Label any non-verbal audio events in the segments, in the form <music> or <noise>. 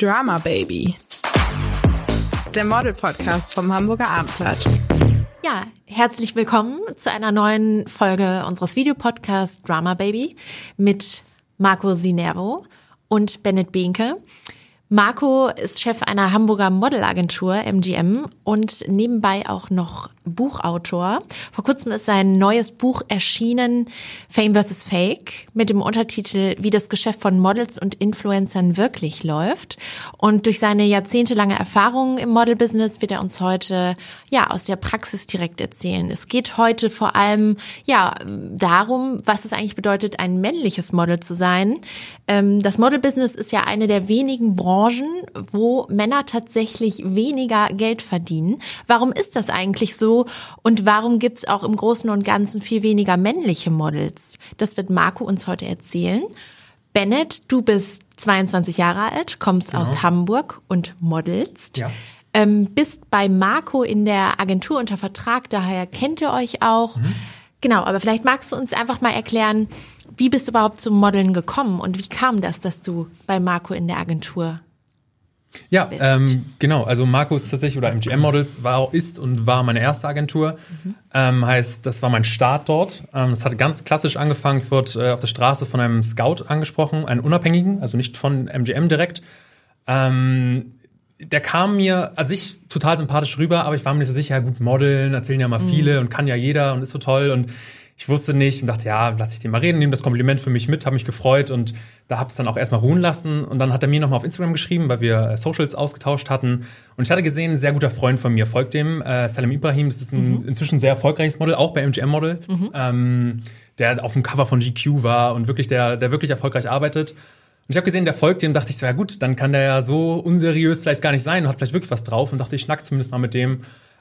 Drama Baby. Der Model-Podcast vom Hamburger Abendblatt. Ja, herzlich willkommen zu einer neuen Folge unseres Videopodcasts Drama Baby mit Marco Sinero und Bennett Behnke. Marco ist Chef einer Hamburger Modelagentur MGM und nebenbei auch noch Buchautor. Vor kurzem ist sein neues Buch erschienen, Fame vs. Fake, mit dem Untertitel Wie das Geschäft von Models und Influencern wirklich läuft. Und durch seine jahrzehntelange Erfahrung im Modelbusiness wird er uns heute ja aus der Praxis direkt erzählen. Es geht heute vor allem ja darum, was es eigentlich bedeutet, ein männliches Model zu sein. Ähm, das Modelbusiness ist ja eine der wenigen Branchen, wo Männer tatsächlich weniger Geld verdienen. Warum ist das eigentlich so? Und warum gibt's auch im Großen und Ganzen viel weniger männliche Models? Das wird Marco uns heute erzählen. Bennett, du bist 22 Jahre alt, kommst genau. aus Hamburg und modelst. Ja. Ähm, bist bei Marco in der Agentur unter Vertrag, daher kennt ihr euch auch. Mhm. Genau, aber vielleicht magst du uns einfach mal erklären, wie bist du überhaupt zum Modeln gekommen und wie kam das, dass du bei Marco in der Agentur ja, ähm, genau. Also Markus tatsächlich oder MGM Models war, ist und war meine erste Agentur. Mhm. Ähm, heißt, das war mein Start dort. Ähm, es hat ganz klassisch angefangen. Ich wurde äh, auf der Straße von einem Scout angesprochen, einen Unabhängigen, also nicht von MGM direkt. Ähm, der kam mir an sich total sympathisch rüber, aber ich war mir nicht so sicher, gut, Modeln erzählen ja mal mhm. viele und kann ja jeder und ist so toll und ich wusste nicht und dachte, ja, lass ich den mal reden, nehme das Kompliment für mich mit, habe mich gefreut und da habe es dann auch erstmal ruhen lassen. Und dann hat er mir nochmal auf Instagram geschrieben, weil wir äh, Socials ausgetauscht hatten. Und ich hatte gesehen, ein sehr guter Freund von mir folgt dem, äh, Salim Ibrahim. Das ist ein mhm. inzwischen sehr erfolgreiches Model, auch bei MGM Model, mhm. ähm, der auf dem Cover von GQ war und wirklich, der, der wirklich erfolgreich arbeitet. Und ich habe gesehen, der folgt dem, dachte ich so, ja gut, dann kann der ja so unseriös vielleicht gar nicht sein und hat vielleicht wirklich was drauf. Und dachte, ich schnack zumindest mal mit dem.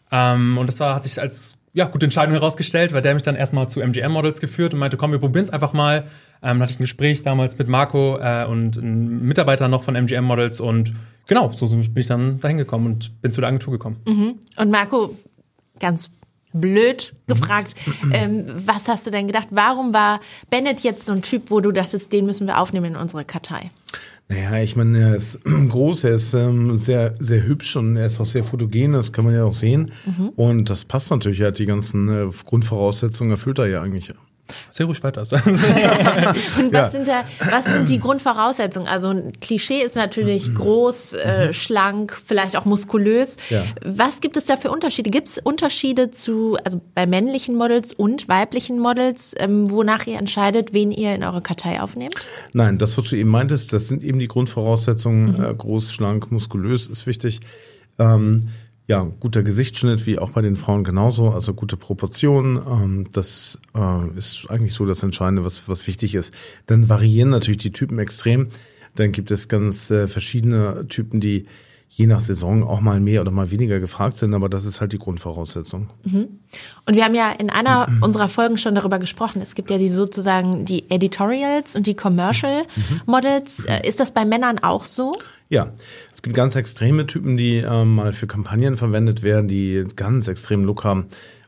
Ähm, und das war, hat sich als ja, gute Entscheidung herausgestellt, weil der mich dann erstmal zu MGM Models geführt und meinte, komm, wir probieren es einfach mal. Ähm, dann hatte ich ein Gespräch damals mit Marco äh, und einem Mitarbeiter noch von MGM Models und genau, so bin ich dann dahin gekommen und bin zu der Agentur gekommen. Mhm. Und Marco, ganz blöd gefragt, mhm. ähm, was hast du denn gedacht? Warum war Bennett jetzt so ein Typ, wo du dachtest, den müssen wir aufnehmen in unsere Kartei? Naja, ich meine, er ist <clears throat> groß, er ist ähm, sehr, sehr hübsch und er ist auch sehr fotogen, das kann man ja auch sehen. Mhm. Und das passt natürlich, er hat die ganzen äh, Grundvoraussetzungen erfüllt er ja eigentlich. Sehr ruhig weiter. <laughs> und was, ja. sind da, was sind die Grundvoraussetzungen? Also ein Klischee ist natürlich groß, äh, mhm. schlank, vielleicht auch muskulös. Ja. Was gibt es da für Unterschiede? Gibt es Unterschiede zu, also bei männlichen Models und weiblichen Models, ähm, wonach ihr entscheidet, wen ihr in eure Kartei aufnehmt? Nein, das, was du eben meintest, das sind eben die Grundvoraussetzungen. Mhm. Äh, groß, schlank, muskulös ist wichtig. Ähm, ja, guter Gesichtsschnitt, wie auch bei den Frauen genauso, also gute Proportionen. Ähm, das äh, ist eigentlich so das Entscheidende, was, was wichtig ist. Dann variieren natürlich die Typen extrem. Dann gibt es ganz äh, verschiedene Typen, die je nach Saison auch mal mehr oder mal weniger gefragt sind, aber das ist halt die Grundvoraussetzung. Mhm. Und wir haben ja in einer mhm. <clears throat> unserer Folgen schon darüber gesprochen. Es gibt ja die sozusagen die Editorials und die Commercial mhm. Models. Äh, ist das bei Männern auch so? Ja, es gibt ganz extreme Typen, die äh, mal für Kampagnen verwendet werden, die ganz extremen Look haben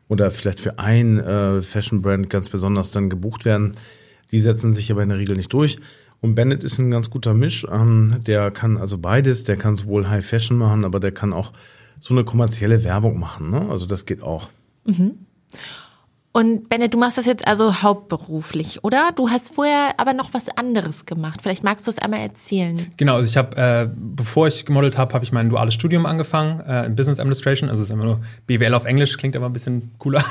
oder vielleicht für ein äh, Fashion-Brand ganz besonders dann gebucht werden. Die setzen sich aber in der Regel nicht durch. Und Bennett ist ein ganz guter Misch. Ähm, der kann also beides. Der kann sowohl High Fashion machen, aber der kann auch so eine kommerzielle Werbung machen. Ne? Also das geht auch. Mhm. Und Bennett, du machst das jetzt also hauptberuflich, oder? Du hast vorher aber noch was anderes gemacht. Vielleicht magst du es einmal erzählen. Genau, also ich habe, äh, bevor ich gemodelt habe, habe ich mein duales Studium angefangen äh, in Business Administration. Also es ist immer nur BWL auf Englisch, klingt aber ein bisschen cooler.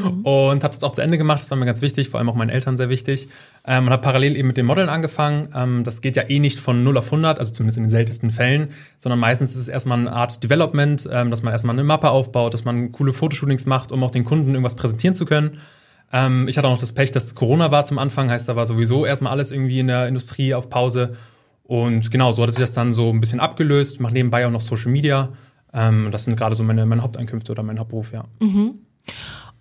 Mhm. <laughs> Und habe es auch zu Ende gemacht. Das war mir ganz wichtig, vor allem auch meinen Eltern sehr wichtig. Ähm, und habe parallel eben mit dem Modeln angefangen. Ähm, das geht ja eh nicht von 0 auf 100, also zumindest in den seltensten Fällen, sondern meistens ist es erstmal eine Art Development, ähm, dass man erstmal eine Mappe aufbaut, dass man coole Fotoshootings macht, um auch den Kunden irgendwas präsentieren zu können können. Ähm, ich hatte auch noch das Pech, dass Corona war zum Anfang, heißt, da war sowieso erstmal alles irgendwie in der Industrie auf Pause. Und genau, so hat sich das dann so ein bisschen abgelöst. Mache nebenbei auch noch Social Media. Ähm, das sind gerade so meine, meine Haupteinkünfte oder mein Hauptberuf, ja. Mhm.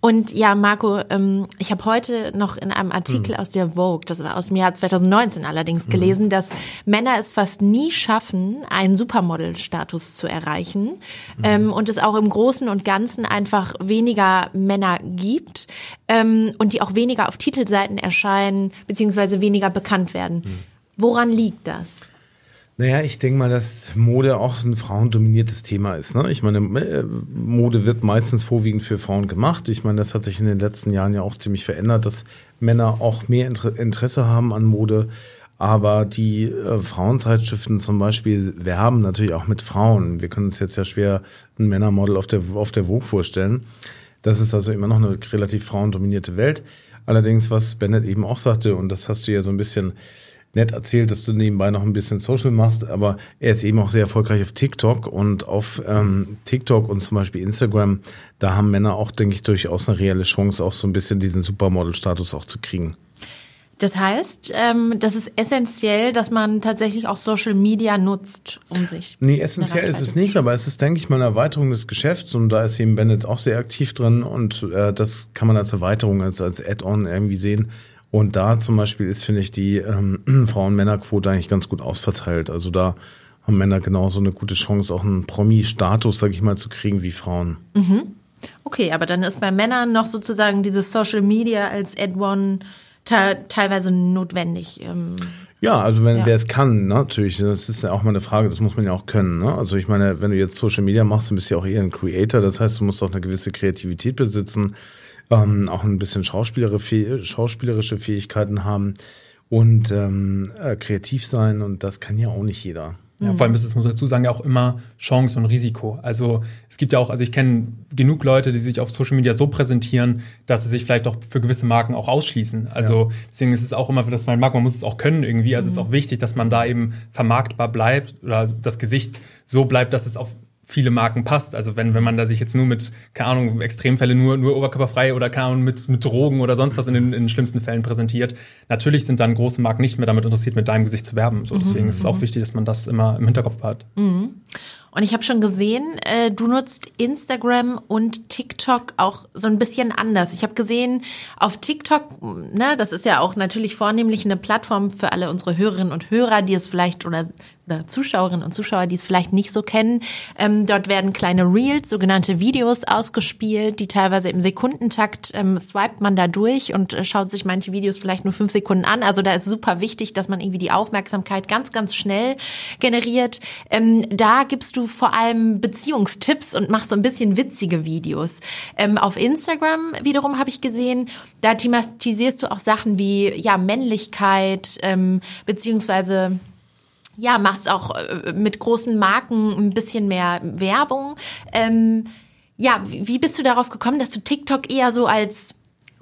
Und ja, Marco, ähm, ich habe heute noch in einem Artikel mhm. aus der Vogue, das war aus dem Jahr 2019 allerdings, mhm. gelesen, dass Männer es fast nie schaffen, einen Supermodel-Status zu erreichen mhm. ähm, und es auch im Großen und Ganzen einfach weniger Männer gibt ähm, und die auch weniger auf Titelseiten erscheinen beziehungsweise weniger bekannt werden. Mhm. Woran liegt das? Naja, ich denke mal, dass Mode auch ein frauendominiertes Thema ist. Ne? Ich meine, äh, Mode wird meistens vorwiegend für Frauen gemacht. Ich meine, das hat sich in den letzten Jahren ja auch ziemlich verändert, dass Männer auch mehr Interesse haben an Mode. Aber die äh, Frauenzeitschriften zum Beispiel werben natürlich auch mit Frauen. Wir können uns jetzt ja schwer ein Männermodel auf der, auf der Vogue vorstellen. Das ist also immer noch eine relativ frauendominierte Welt. Allerdings, was Bennett eben auch sagte, und das hast du ja so ein bisschen nett erzählt, dass du nebenbei noch ein bisschen Social machst, aber er ist eben auch sehr erfolgreich auf TikTok und auf ähm, TikTok und zum Beispiel Instagram, da haben Männer auch, denke ich, durchaus eine reelle Chance, auch so ein bisschen diesen Supermodel-Status auch zu kriegen. Das heißt, ähm, das ist essentiell, dass man tatsächlich auch Social Media nutzt, um sich. Nee, essentiell ist es nicht, aber es ist, denke ich mal, eine Erweiterung des Geschäfts und da ist eben Bennett auch sehr aktiv drin und äh, das kann man als Erweiterung, als, als Add-on irgendwie sehen. Und da zum Beispiel ist, finde ich, die ähm, <clears throat> Frauen-Männer-Quote eigentlich ganz gut ausverteilt. Also da haben Männer genauso eine gute Chance, auch einen Promi-Status, sag ich mal, zu kriegen wie Frauen. Mhm. Okay, aber dann ist bei Männern noch sozusagen dieses Social Media als Add-on teilweise notwendig. Ähm ja, also wenn ja. wer es kann, ne, natürlich, das ist ja auch mal eine Frage, das muss man ja auch können. Ne? Also ich meine, wenn du jetzt Social Media machst, dann bist du ja auch eher ein Creator, das heißt, du musst auch eine gewisse Kreativität besitzen ähm, auch ein bisschen schauspielerische Fähigkeiten haben und ähm, äh, kreativ sein und das kann ja auch nicht jeder. Ja, vor allem ist es, muss man dazu sagen, ja auch immer Chance und Risiko. Also es gibt ja auch, also ich kenne genug Leute, die sich auf Social Media so präsentieren, dass sie sich vielleicht auch für gewisse Marken auch ausschließen. Also ja. deswegen ist es auch immer, dass man mag, man muss es auch können irgendwie. Also mhm. es ist mhm. auch wichtig, dass man da eben vermarktbar bleibt oder das Gesicht so bleibt, dass es auf viele Marken passt. Also wenn, wenn man da sich jetzt nur mit, keine Ahnung, Extremfälle nur, nur oberkörperfrei oder keine Ahnung, mit, mit Drogen oder sonst was in den, in den schlimmsten Fällen präsentiert, natürlich sind dann große Marken nicht mehr damit interessiert, mit deinem Gesicht zu werben. So, deswegen mhm. ist es auch mhm. wichtig, dass man das immer im Hinterkopf hat. Mhm. Und ich habe schon gesehen, äh, du nutzt Instagram und TikTok auch so ein bisschen anders. Ich habe gesehen, auf TikTok, ne, das ist ja auch natürlich vornehmlich eine Plattform für alle unsere Hörerinnen und Hörer, die es vielleicht oder oder Zuschauerinnen und Zuschauer, die es vielleicht nicht so kennen. Ähm, dort werden kleine Reels, sogenannte Videos ausgespielt, die teilweise im Sekundentakt ähm, swipet man da durch und äh, schaut sich manche Videos vielleicht nur fünf Sekunden an. Also da ist super wichtig, dass man irgendwie die Aufmerksamkeit ganz, ganz schnell generiert. Ähm, da gibst du vor allem Beziehungstipps und machst so ein bisschen witzige Videos. Ähm, auf Instagram wiederum habe ich gesehen, da thematisierst du auch Sachen wie ja Männlichkeit ähm, beziehungsweise ja, machst auch äh, mit großen Marken ein bisschen mehr Werbung. Ähm, ja, wie bist du darauf gekommen, dass du TikTok eher so als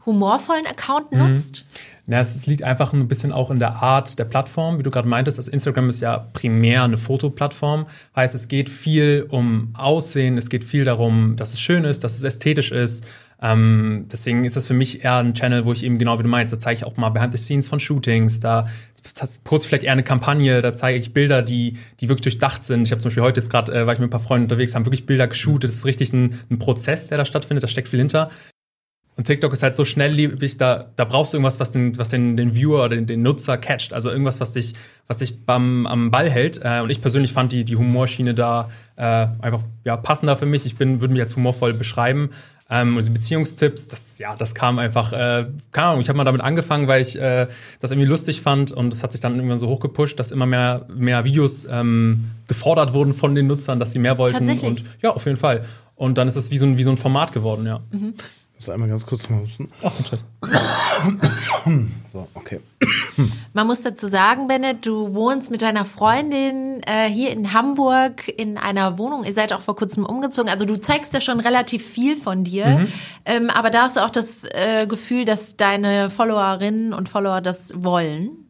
humorvollen Account mhm. nutzt? Mhm. Na, es liegt einfach ein bisschen auch in der Art der Plattform, wie du gerade meintest. Also Instagram ist ja primär eine Fotoplattform. Heißt, es geht viel um Aussehen, es geht viel darum, dass es schön ist, dass es ästhetisch ist. Ähm, deswegen ist das für mich eher ein Channel, wo ich eben genau wie du meinst, da zeige ich auch mal behind the scenes von Shootings, da poste ich vielleicht eher eine Kampagne, da zeige ich Bilder, die, die wirklich durchdacht sind. Ich habe zum Beispiel heute jetzt gerade, äh, war ich mit ein paar Freunden unterwegs, haben wirklich Bilder geshootet. Das ist richtig ein, ein Prozess, der da stattfindet, da steckt viel hinter. Und TikTok ist halt so schnelllebig, da, da brauchst du irgendwas, was den, was den, den Viewer oder den, den Nutzer catcht. Also irgendwas, was dich, was dich beim, am Ball hält. Äh, und ich persönlich fand die, die Humorschiene da äh, einfach ja, passender für mich. Ich bin, würde mich als humorvoll beschreiben. Ähm, und die Beziehungstipps, das, ja, das kam einfach, äh, keine Ahnung, ich habe mal damit angefangen, weil ich äh, das irgendwie lustig fand und es hat sich dann irgendwann so hochgepusht, dass immer mehr, mehr Videos ähm, gefordert wurden von den Nutzern, dass sie mehr wollten. Tatsächlich? Und ja, auf jeden Fall. Und dann ist es wie so ein, wie so ein Format geworden, ja. Mhm. Muss einmal ganz kurz mal husten. Ach, Scheiße. <coughs> so, okay. Man muss dazu sagen, Bennett, du wohnst mit deiner Freundin äh, hier in Hamburg in einer Wohnung. Ihr seid auch vor kurzem umgezogen. Also du zeigst ja schon relativ viel von dir. Mhm. Ähm, aber da hast du auch das äh, Gefühl, dass deine Followerinnen und Follower das wollen.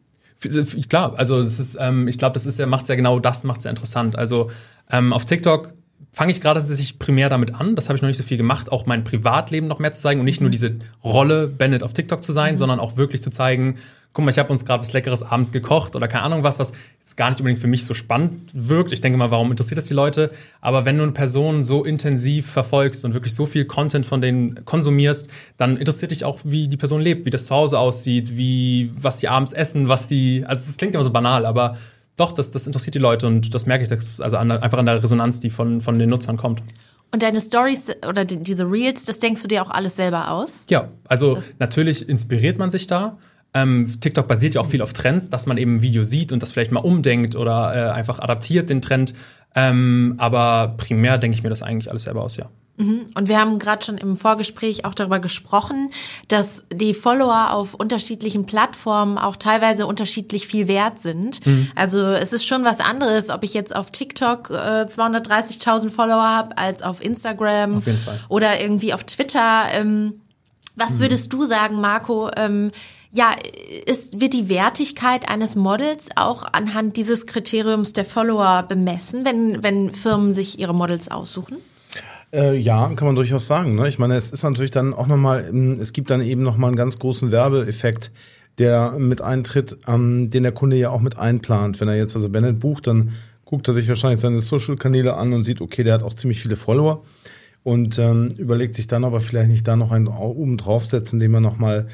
Klar, also es ist, ähm, ich glaube, das ist ja, macht ja genau das, macht ja interessant. Also ähm, auf TikTok fange ich gerade tatsächlich primär damit an. Das habe ich noch nicht so viel gemacht, auch mein Privatleben noch mehr zu zeigen und nicht nur mhm. diese Rolle Bennett auf TikTok zu sein, mhm. sondern auch wirklich zu zeigen, guck mal, ich habe uns gerade was Leckeres abends gekocht oder keine Ahnung was, was jetzt gar nicht unbedingt für mich so spannend wirkt. Ich denke mal, warum interessiert das die Leute? Aber wenn du eine Person so intensiv verfolgst und wirklich so viel Content von denen konsumierst, dann interessiert dich auch, wie die Person lebt, wie das zu Hause aussieht, wie was die abends essen, was die, also es klingt immer so banal, aber doch, das, das interessiert die Leute und das merke ich das, also an, einfach an der Resonanz, die von, von den Nutzern kommt. Und deine Stories oder die, diese Reels, das denkst du dir auch alles selber aus? Ja, also natürlich inspiriert man sich da. Ähm, TikTok basiert ja auch viel auf Trends, dass man eben ein Video sieht und das vielleicht mal umdenkt oder äh, einfach adaptiert den Trend. Ähm, aber primär denke ich mir das eigentlich alles selber aus, ja. Mhm. Und wir haben gerade schon im Vorgespräch auch darüber gesprochen, dass die Follower auf unterschiedlichen Plattformen auch teilweise unterschiedlich viel wert sind. Mhm. Also es ist schon was anderes, ob ich jetzt auf TikTok äh, 230.000 Follower habe als auf Instagram auf oder irgendwie auf Twitter. Ähm, was mhm. würdest du sagen, Marco? Ähm, ja, ist, wird die Wertigkeit eines Models auch anhand dieses Kriteriums der Follower bemessen, wenn, wenn Firmen sich ihre Models aussuchen? Äh, ja, kann man durchaus sagen. Ne? Ich meine, es ist natürlich dann auch nochmal, ähm, es gibt dann eben nochmal einen ganz großen Werbeeffekt, der mit eintritt, ähm, den der Kunde ja auch mit einplant. Wenn er jetzt also Bennett bucht, dann guckt er sich wahrscheinlich seine Social-Kanäle an und sieht, okay, der hat auch ziemlich viele Follower und ähm, überlegt sich dann aber vielleicht nicht da noch einen oben draufsetzen, indem er nochmal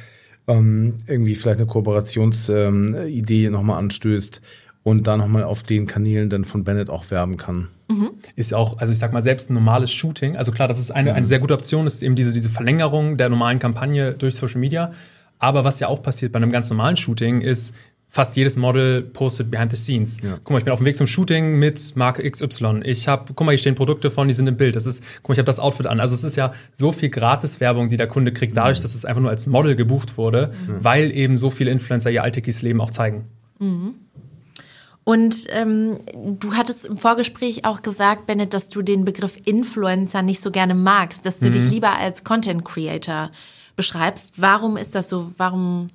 ähm, irgendwie vielleicht eine Kooperationsidee ähm, nochmal anstößt und da nochmal auf den Kanälen dann von Bennett auch werben kann. Mhm. Ist auch, also ich sag mal, selbst ein normales Shooting, also klar, das ist eine, eine sehr gute Option, ist eben diese, diese Verlängerung der normalen Kampagne durch Social Media. Aber was ja auch passiert bei einem ganz normalen Shooting ist, fast jedes Model postet behind the scenes. Ja. Guck mal, ich bin auf dem Weg zum Shooting mit Marke XY. Ich habe, guck mal, hier stehen Produkte von, die sind im Bild. Das ist, guck mal, ich habe das Outfit an. Also es ist ja so viel Gratis-Werbung, die der Kunde kriegt, dadurch, mhm. dass es einfach nur als Model gebucht wurde, mhm. weil eben so viele Influencer ihr alltägliches Leben auch zeigen. Mhm. Und ähm, du hattest im Vorgespräch auch gesagt, Bennett, dass du den Begriff Influencer nicht so gerne magst, dass du mhm. dich lieber als Content Creator beschreibst. Warum ist das so? Warum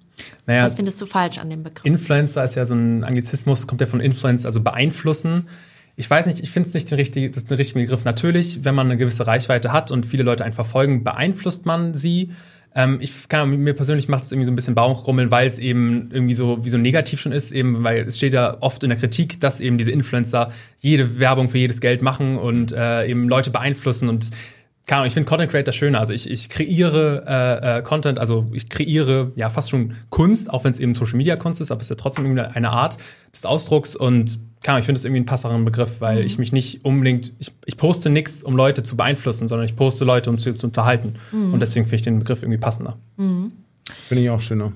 naja, was findest du falsch an dem Begriff? Influencer ist ja so ein Anglizismus, kommt ja von Influence, also beeinflussen. Ich weiß nicht, ich finde es nicht den richtigen, das ist der richtige Begriff. Natürlich, wenn man eine gewisse Reichweite hat und viele Leute einen verfolgen, beeinflusst man sie. Ähm, ich kann mir persönlich macht es irgendwie so ein bisschen Bauchrummeln, weil es eben irgendwie so wie so negativ schon ist, eben weil es steht ja oft in der Kritik, dass eben diese Influencer jede Werbung für jedes Geld machen und äh, eben Leute beeinflussen und keine Ahnung, ich finde Content Creator schöner. Also ich, ich kreiere äh, äh, Content, also ich kreiere ja fast schon Kunst, auch wenn es eben Social Media Kunst ist, aber es ist ja trotzdem irgendwie eine Art des Ausdrucks und keine Ahnung, ich finde es irgendwie einen passeren Begriff, weil mhm. ich mich nicht unbedingt, ich, ich poste nichts, um Leute zu beeinflussen, sondern ich poste Leute, um sie zu unterhalten. Mhm. Und deswegen finde ich den Begriff irgendwie passender. Mhm. Finde ich auch schöner.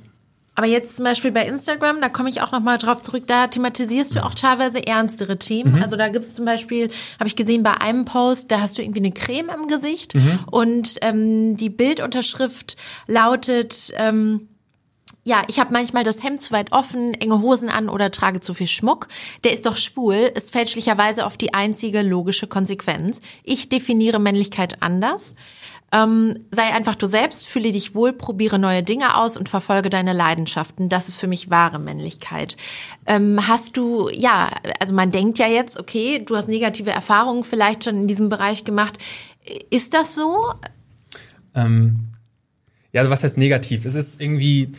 Aber jetzt zum Beispiel bei Instagram, da komme ich auch nochmal drauf zurück, da thematisierst du auch teilweise ernstere Themen. Mhm. Also da gibt es zum Beispiel, habe ich gesehen, bei einem Post, da hast du irgendwie eine Creme im Gesicht mhm. und ähm, die Bildunterschrift lautet, ähm, ja, ich habe manchmal das Hemd zu weit offen, enge Hosen an oder trage zu viel Schmuck. Der ist doch schwul, ist fälschlicherweise oft die einzige logische Konsequenz. Ich definiere Männlichkeit anders. Ähm, sei einfach du selbst, fühle dich wohl, probiere neue Dinge aus und verfolge deine Leidenschaften. Das ist für mich wahre Männlichkeit. Ähm, hast du, ja, also man denkt ja jetzt, okay, du hast negative Erfahrungen vielleicht schon in diesem Bereich gemacht. Ist das so? Ähm, ja, also was heißt negativ? Es ist irgendwie,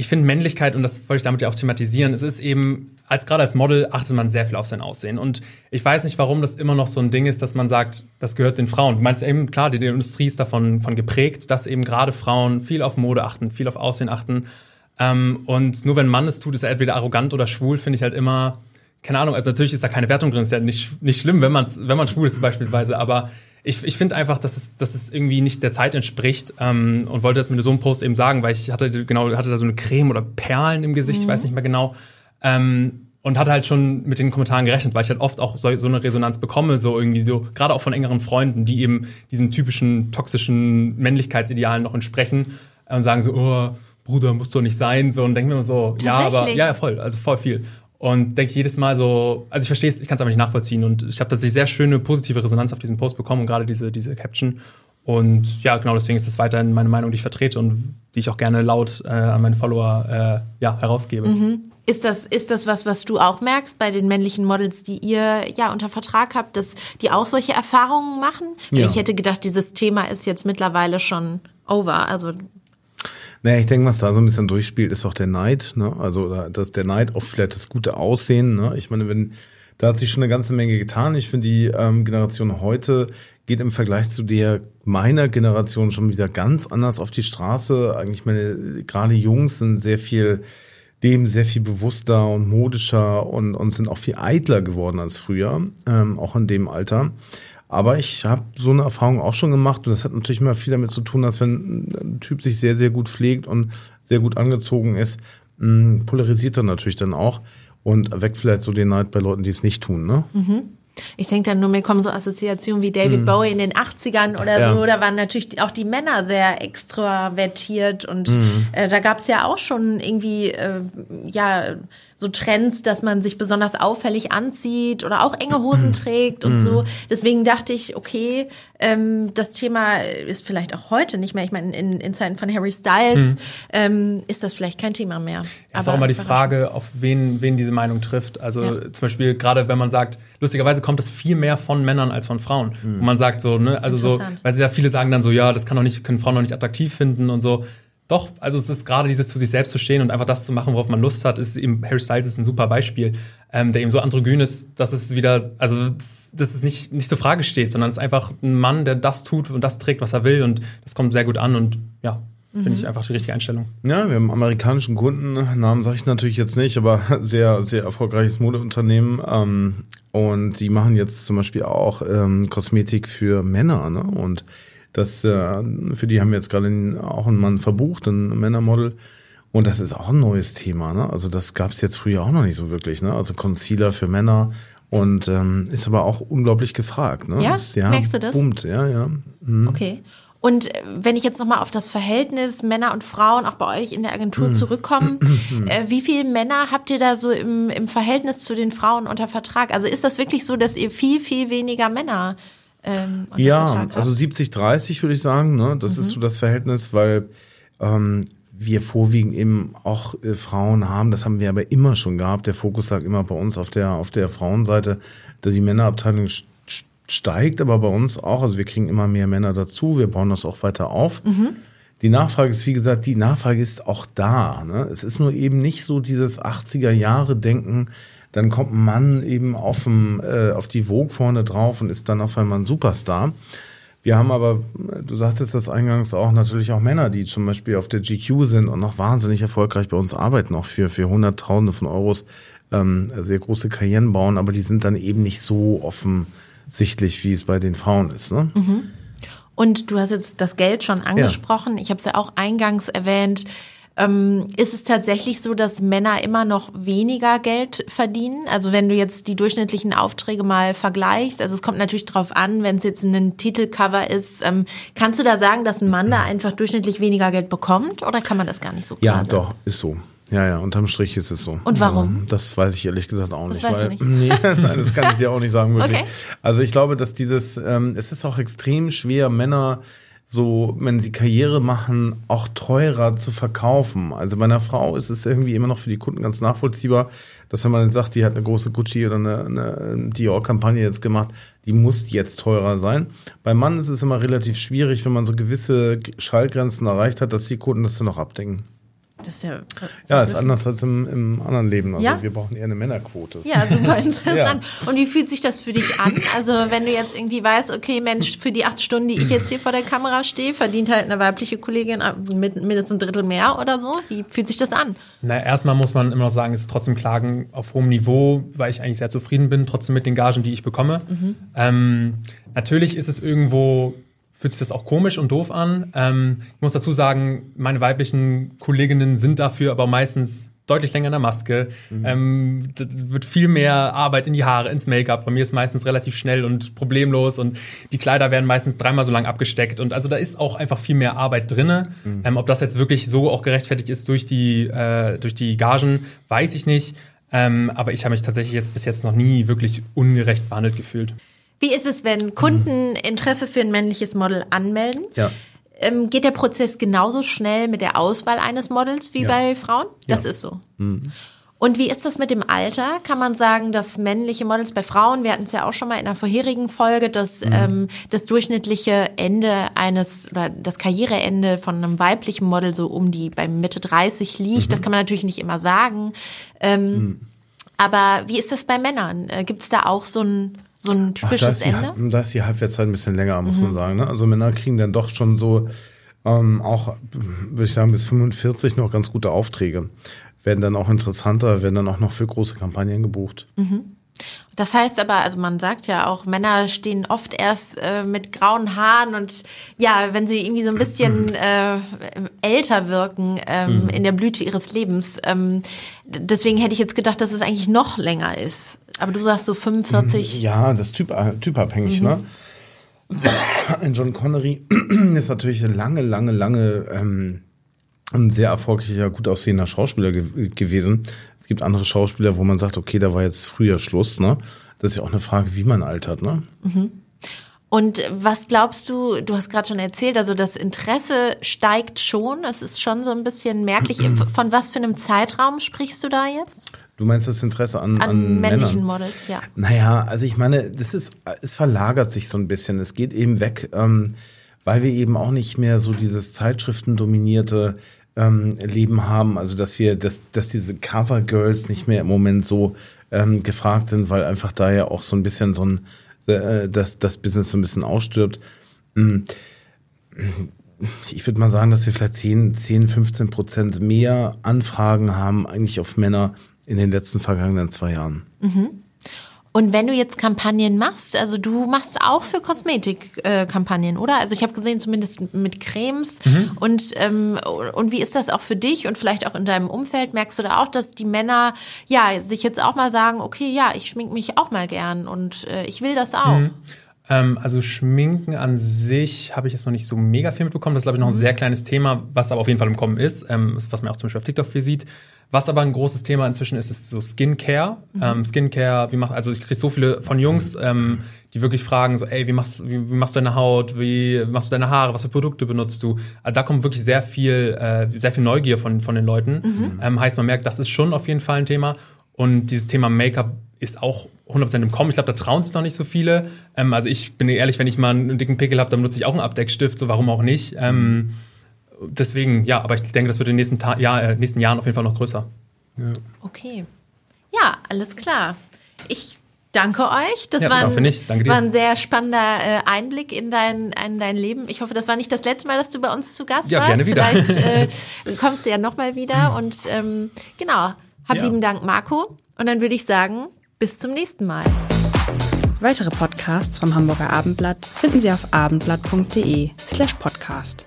ich finde Männlichkeit, und das wollte ich damit ja auch thematisieren, es ist eben, als gerade als Model achtet man sehr viel auf sein Aussehen. Und ich weiß nicht, warum das immer noch so ein Ding ist, dass man sagt, das gehört den Frauen. Du meinst eben, klar, die, die Industrie ist davon von geprägt, dass eben gerade Frauen viel auf Mode achten, viel auf Aussehen achten. Ähm, und nur wenn ein Mann es tut, ist er entweder arrogant oder schwul, finde ich halt immer, keine Ahnung, also natürlich ist da keine Wertung drin, ist ja nicht, nicht schlimm, wenn man, wenn man schwul ist beispielsweise, aber ich, ich finde einfach, dass es, dass es irgendwie nicht der Zeit entspricht ähm, und wollte das mit so einem Post eben sagen, weil ich hatte genau hatte da so eine Creme oder Perlen im Gesicht, mhm. ich weiß nicht mehr genau. Ähm, und hatte halt schon mit den Kommentaren gerechnet, weil ich halt oft auch so, so eine Resonanz bekomme, so irgendwie so, gerade auch von engeren Freunden, die eben diesen typischen toxischen Männlichkeitsidealen noch entsprechen äh, und sagen so, oh, Bruder, musst du nicht sein, so und denke mir so, ja, aber ja, voll, also voll viel. Und denke jedes Mal so, also ich verstehe es, ich kann es aber nicht nachvollziehen. Und ich habe tatsächlich sehr schöne positive Resonanz auf diesen Post bekommen und gerade diese, diese Caption. Und ja, genau deswegen ist es weiterhin meine Meinung, die ich vertrete und die ich auch gerne laut äh, an meine Follower äh, ja, herausgebe. Mhm. Ist das, ist das was, was du auch merkst bei den männlichen Models, die ihr ja unter Vertrag habt, dass die auch solche Erfahrungen machen? Ja. Ich hätte gedacht, dieses Thema ist jetzt mittlerweile schon over. Also naja, ich denke, was da so ein bisschen durchspielt, ist auch der Neid. Ne? Also dass der Neid auf vielleicht das gute Aussehen. Ne? Ich meine, wenn da hat sich schon eine ganze Menge getan. Ich finde, die ähm, Generation heute geht im Vergleich zu der meiner Generation schon wieder ganz anders auf die Straße. Eigentlich meine, gerade Jungs sind sehr viel dem sehr viel bewusster und modischer und, und sind auch viel eitler geworden als früher, ähm, auch in dem Alter. Aber ich habe so eine Erfahrung auch schon gemacht und das hat natürlich immer viel damit zu tun, dass wenn ein Typ sich sehr, sehr gut pflegt und sehr gut angezogen ist, mh, polarisiert er natürlich dann auch und weckt vielleicht so den Neid bei Leuten, die es nicht tun. Ne? Mhm. Ich denke dann nur, mir kommen so Assoziationen wie David mhm. Bowie in den 80ern oder ja. so. Da waren natürlich auch die Männer sehr extravertiert und mhm. äh, da gab es ja auch schon irgendwie, äh, ja, so Trends, dass man sich besonders auffällig anzieht oder auch enge Hosen <clears throat> trägt und so. Mhm. Deswegen dachte ich, okay, ähm, das Thema ist vielleicht auch heute nicht mehr. Ich meine, in, in Zeiten von Harry Styles mhm. ähm, ist das vielleicht kein Thema mehr. Es ist auch immer die Frage, auf wen, wen diese Meinung trifft. Also ja. zum Beispiel gerade, wenn man sagt, lustigerweise kommt das viel mehr von Männern als von Frauen. Mhm. Und man sagt so, ne, also so, weil ja viele sagen dann so, ja, das kann doch nicht, können Frauen doch nicht attraktiv finden und so. Doch, also es ist gerade dieses zu sich selbst zu stehen und einfach das zu machen, worauf man Lust hat, ist eben Harry Styles ist ein super Beispiel, ähm, der eben so androgyn ist, dass es wieder, also dass, es nicht nicht zur Frage steht, sondern es ist einfach ein Mann, der das tut und das trägt, was er will und das kommt sehr gut an und ja, finde ich mhm. einfach die richtige Einstellung. Ja, wir haben amerikanischen Kunden, Namen sage ich natürlich jetzt nicht, aber <laughs> sehr, sehr erfolgreiches Modeunternehmen. Ähm, und die machen jetzt zum Beispiel auch ähm, Kosmetik für Männer. Ne? Und das, äh, für die haben wir jetzt gerade auch einen Mann verbucht, ein Männermodel. Und das ist auch ein neues Thema. Ne? Also das gab es jetzt früher auch noch nicht so wirklich. Ne? Also Concealer für Männer und ähm, ist aber auch unglaublich gefragt. Ne? Ja, das, ja merkst du das? Boomt, ja, ja. Mhm. Okay. Und äh, wenn ich jetzt nochmal auf das Verhältnis Männer und Frauen auch bei euch in der Agentur mhm. zurückkomme, <clears throat> äh, wie viele Männer habt ihr da so im, im Verhältnis zu den Frauen unter Vertrag? Also ist das wirklich so, dass ihr viel, viel weniger Männer ähm, ja, also 70, 30 würde ich sagen. Ne? Das mhm. ist so das Verhältnis, weil ähm, wir vorwiegend eben auch äh, Frauen haben. Das haben wir aber immer schon gehabt. Der Fokus lag immer bei uns auf der auf der Frauenseite, dass die Männerabteilung steigt, aber bei uns auch. Also wir kriegen immer mehr Männer dazu. Wir bauen das auch weiter auf. Mhm. Die Nachfrage ist, wie gesagt, die Nachfrage ist auch da. Ne? Es ist nur eben nicht so dieses 80er Jahre Denken, dann kommt ein Mann eben auf, dem, äh, auf die Vogue vorne drauf und ist dann auf einmal ein Superstar. Wir haben aber, du sagtest das eingangs auch, natürlich auch Männer, die zum Beispiel auf der GQ sind und noch wahnsinnig erfolgreich bei uns arbeiten, auch für, für Hunderttausende von Euros ähm, sehr große Karrieren bauen, aber die sind dann eben nicht so offensichtlich, wie es bei den Frauen ist. Ne? Mhm. Und du hast jetzt das Geld schon angesprochen. Ja. Ich habe es ja auch eingangs erwähnt. Ähm, ist es tatsächlich so, dass Männer immer noch weniger Geld verdienen? Also wenn du jetzt die durchschnittlichen Aufträge mal vergleichst, also es kommt natürlich drauf an, wenn es jetzt ein Titelcover ist, ähm, kannst du da sagen, dass ein Mann da einfach durchschnittlich weniger Geld bekommt oder kann man das gar nicht so klar Ja, sagen? doch, ist so. Ja, ja, unterm Strich ist es so. Und warum? Das weiß ich ehrlich gesagt auch das nicht. Weißt weil, du nicht? <laughs> Nee, nein, das kann ich dir auch nicht sagen, wirklich. Okay. Also ich glaube, dass dieses, ähm, es ist auch extrem schwer, Männer so, wenn sie Karriere machen, auch teurer zu verkaufen. Also bei einer Frau ist es irgendwie immer noch für die Kunden ganz nachvollziehbar, dass wenn man sagt, die hat eine große Gucci oder eine, eine Dior-Kampagne jetzt gemacht, die muss jetzt teurer sein. Beim Mann ist es immer relativ schwierig, wenn man so gewisse Schallgrenzen erreicht hat, dass die Kunden das dann noch abdenken. Das ist ja, ja, ist anders als im, im anderen Leben. Also ja? wir brauchen eher eine Männerquote. Ja, super <laughs> interessant. ja. Und wie fühlt sich das für dich an? Also wenn du jetzt irgendwie weißt, okay, Mensch, für die acht Stunden, die ich jetzt hier vor der Kamera stehe, verdient halt eine weibliche Kollegin mit mindestens ein Drittel mehr oder so. Wie fühlt sich das an? Na, erstmal muss man immer noch sagen, es ist trotzdem Klagen auf hohem Niveau, weil ich eigentlich sehr zufrieden bin, trotzdem mit den Gagen, die ich bekomme. Mhm. Ähm, natürlich ist es irgendwo fühlt sich das auch komisch und doof an. Ähm, ich muss dazu sagen, meine weiblichen Kolleginnen sind dafür aber meistens deutlich länger in der Maske. Mhm. Ähm, wird viel mehr Arbeit in die Haare, ins Make-up. Bei mir ist meistens relativ schnell und problemlos und die Kleider werden meistens dreimal so lang abgesteckt. Und also da ist auch einfach viel mehr Arbeit drinne. Mhm. Ähm, ob das jetzt wirklich so auch gerechtfertigt ist durch die, äh, durch die Gagen, weiß ich nicht. Ähm, aber ich habe mich tatsächlich jetzt bis jetzt noch nie wirklich ungerecht behandelt gefühlt. Wie ist es, wenn Kunden Interesse für ein männliches Model anmelden? Ja. Ähm, geht der Prozess genauso schnell mit der Auswahl eines Models wie ja. bei Frauen? Das ja. ist so. Mhm. Und wie ist das mit dem Alter? Kann man sagen, dass männliche Models bei Frauen, wir hatten es ja auch schon mal in einer vorherigen Folge, dass mhm. ähm, das durchschnittliche Ende eines oder das Karriereende von einem weiblichen Model so um die bei Mitte 30 liegt. Mhm. Das kann man natürlich nicht immer sagen. Ähm, mhm. Aber wie ist das bei Männern? Äh, Gibt es da auch so ein so ein typisches Ach, da Ende? da ist die Halbwertszeit ein bisschen länger, muss mhm. man sagen. Ne? Also Männer kriegen dann doch schon so ähm, auch, würde ich sagen, bis 45 noch ganz gute Aufträge. Werden dann auch interessanter, werden dann auch noch für große Kampagnen gebucht. Mhm. Das heißt aber, also man sagt ja auch, Männer stehen oft erst äh, mit grauen Haaren und ja, wenn sie irgendwie so ein bisschen <clears throat> äh, älter wirken ähm, mhm. in der Blüte ihres Lebens. Ähm, deswegen hätte ich jetzt gedacht, dass es eigentlich noch länger ist. Aber du sagst so 45. Ja, das ist typ, typabhängig, mhm. ne? <clears throat> John Connery <clears throat> ist natürlich eine lange, lange, lange ähm, ein sehr erfolgreicher, gut aussehender Schauspieler ge gewesen. Es gibt andere Schauspieler, wo man sagt, okay, da war jetzt früher Schluss, ne? Das ist ja auch eine Frage, wie man altert, ne? Mhm. Und was glaubst du, du hast gerade schon erzählt, also das Interesse steigt schon, es ist schon so ein bisschen merklich. <clears throat> Von was für einem Zeitraum sprichst du da jetzt? Du meinst das Interesse an, an, an männlichen Männern? Models, ja. Naja, also ich meine, das ist, es verlagert sich so ein bisschen. Es geht eben weg, ähm, weil wir eben auch nicht mehr so dieses Zeitschriftendominierte ähm, Leben haben. Also dass wir, dass, dass diese Cover Girls nicht mehr im Moment so ähm, gefragt sind, weil einfach da ja auch so ein bisschen so ein, äh, das, das Business so ein bisschen ausstirbt. Mm. Ich würde mal sagen, dass wir vielleicht 10, 10, 15 Prozent mehr Anfragen haben eigentlich auf Männer in den letzten vergangenen zwei Jahren. Mhm. Und wenn du jetzt Kampagnen machst, also du machst auch für Kosmetik-Kampagnen, äh, oder? Also ich habe gesehen, zumindest mit Cremes. Mhm. Und, ähm, und wie ist das auch für dich und vielleicht auch in deinem Umfeld? Merkst du da auch, dass die Männer ja sich jetzt auch mal sagen, okay, ja, ich schmink mich auch mal gern und äh, ich will das auch? Mhm. Ähm, also Schminken an sich habe ich jetzt noch nicht so mega viel mitbekommen. Das ist, glaube ich, noch ein mhm. sehr kleines Thema, was aber auf jeden Fall im Kommen ist, ähm, was man auch zum Beispiel auf TikTok viel sieht. Was aber ein großes Thema inzwischen ist, ist so Skincare. Mhm. Ähm, Skincare, wie macht, also ich kriege so viele von Jungs, ähm, die wirklich fragen, so, ey, wie machst, wie, wie machst du deine Haut, wie machst du deine Haare, was für Produkte benutzt du? Also da kommt wirklich sehr viel, äh, sehr viel Neugier von, von den Leuten. Mhm. Ähm, heißt, man merkt, das ist schon auf jeden Fall ein Thema. Und dieses Thema Make-up ist auch 100% im Kommen. Ich glaube, da trauen sich noch nicht so viele. Ähm, also ich bin ehrlich, wenn ich mal einen dicken Pickel habe, dann benutze ich auch einen Abdeckstift, so warum auch nicht. Ähm, deswegen, ja, aber ich denke, das wird in den nächsten, Ta ja, äh, nächsten Jahren auf jeden Fall noch größer. Ja. Okay. Ja, alles klar. Ich danke euch. Das ja, war, ein, danke war ein sehr spannender äh, Einblick in dein, in dein Leben. Ich hoffe, das war nicht das letzte Mal, dass du bei uns zu Gast ja, warst. Gerne wieder. Vielleicht äh, <laughs> kommst du ja nochmal wieder. Und ähm, genau, hab ja. lieben Dank, Marco. Und dann würde ich sagen, bis zum nächsten Mal. Weitere Podcasts vom Hamburger Abendblatt finden Sie auf abendblatt.de slash podcast.